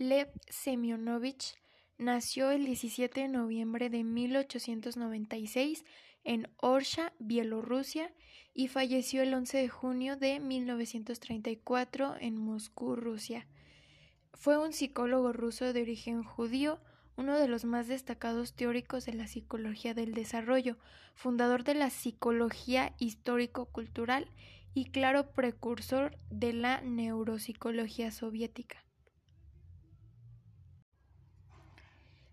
Lev Semyonovich nació el 17 de noviembre de 1896 en Orsha, Bielorrusia, y falleció el 11 de junio de 1934 en Moscú, Rusia. Fue un psicólogo ruso de origen judío, uno de los más destacados teóricos de la psicología del desarrollo, fundador de la psicología histórico-cultural y claro precursor de la neuropsicología soviética.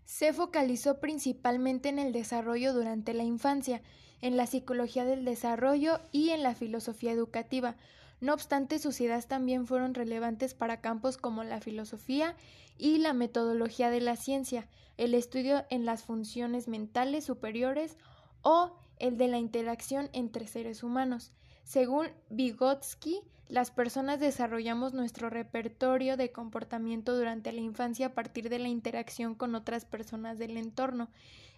Se focalizó principalmente en el desarrollo durante la infancia, en la psicología del desarrollo y en la filosofía educativa. No obstante, sus ideas también fueron relevantes para campos como la filosofía y la metodología de la ciencia, el estudio en las funciones mentales superiores o el de la interacción entre seres humanos. Según Vygotsky, las personas desarrollamos nuestro repertorio de comportamiento durante la infancia a partir de la interacción con otras personas del entorno.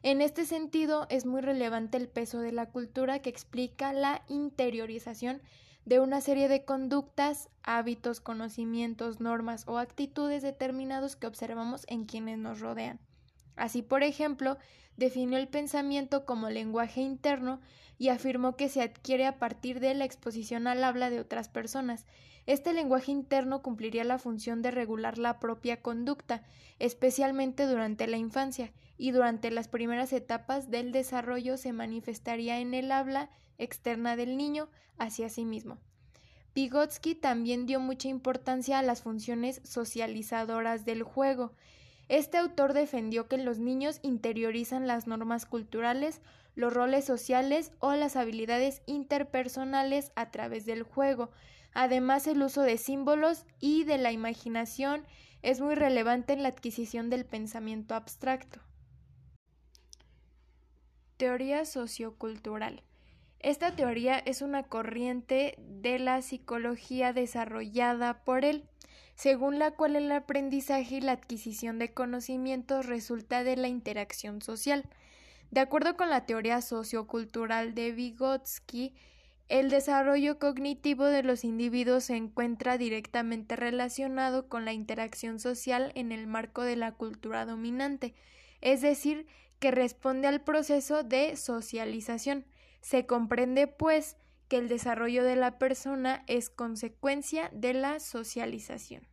En este sentido, es muy relevante el peso de la cultura que explica la interiorización de una serie de conductas, hábitos, conocimientos, normas o actitudes determinados que observamos en quienes nos rodean. Así, por ejemplo, definió el pensamiento como lenguaje interno y afirmó que se adquiere a partir de la exposición al habla de otras personas. Este lenguaje interno cumpliría la función de regular la propia conducta, especialmente durante la infancia, y durante las primeras etapas del desarrollo se manifestaría en el habla externa del niño hacia sí mismo. Vygotsky también dio mucha importancia a las funciones socializadoras del juego. Este autor defendió que los niños interiorizan las normas culturales, los roles sociales o las habilidades interpersonales a través del juego. Además, el uso de símbolos y de la imaginación es muy relevante en la adquisición del pensamiento abstracto. Teoría sociocultural. Esta teoría es una corriente de la psicología desarrollada por él según la cual el aprendizaje y la adquisición de conocimientos resulta de la interacción social. De acuerdo con la teoría sociocultural de Vygotsky, el desarrollo cognitivo de los individuos se encuentra directamente relacionado con la interacción social en el marco de la cultura dominante, es decir, que responde al proceso de socialización. Se comprende, pues, que el desarrollo de la persona es consecuencia de la socialización.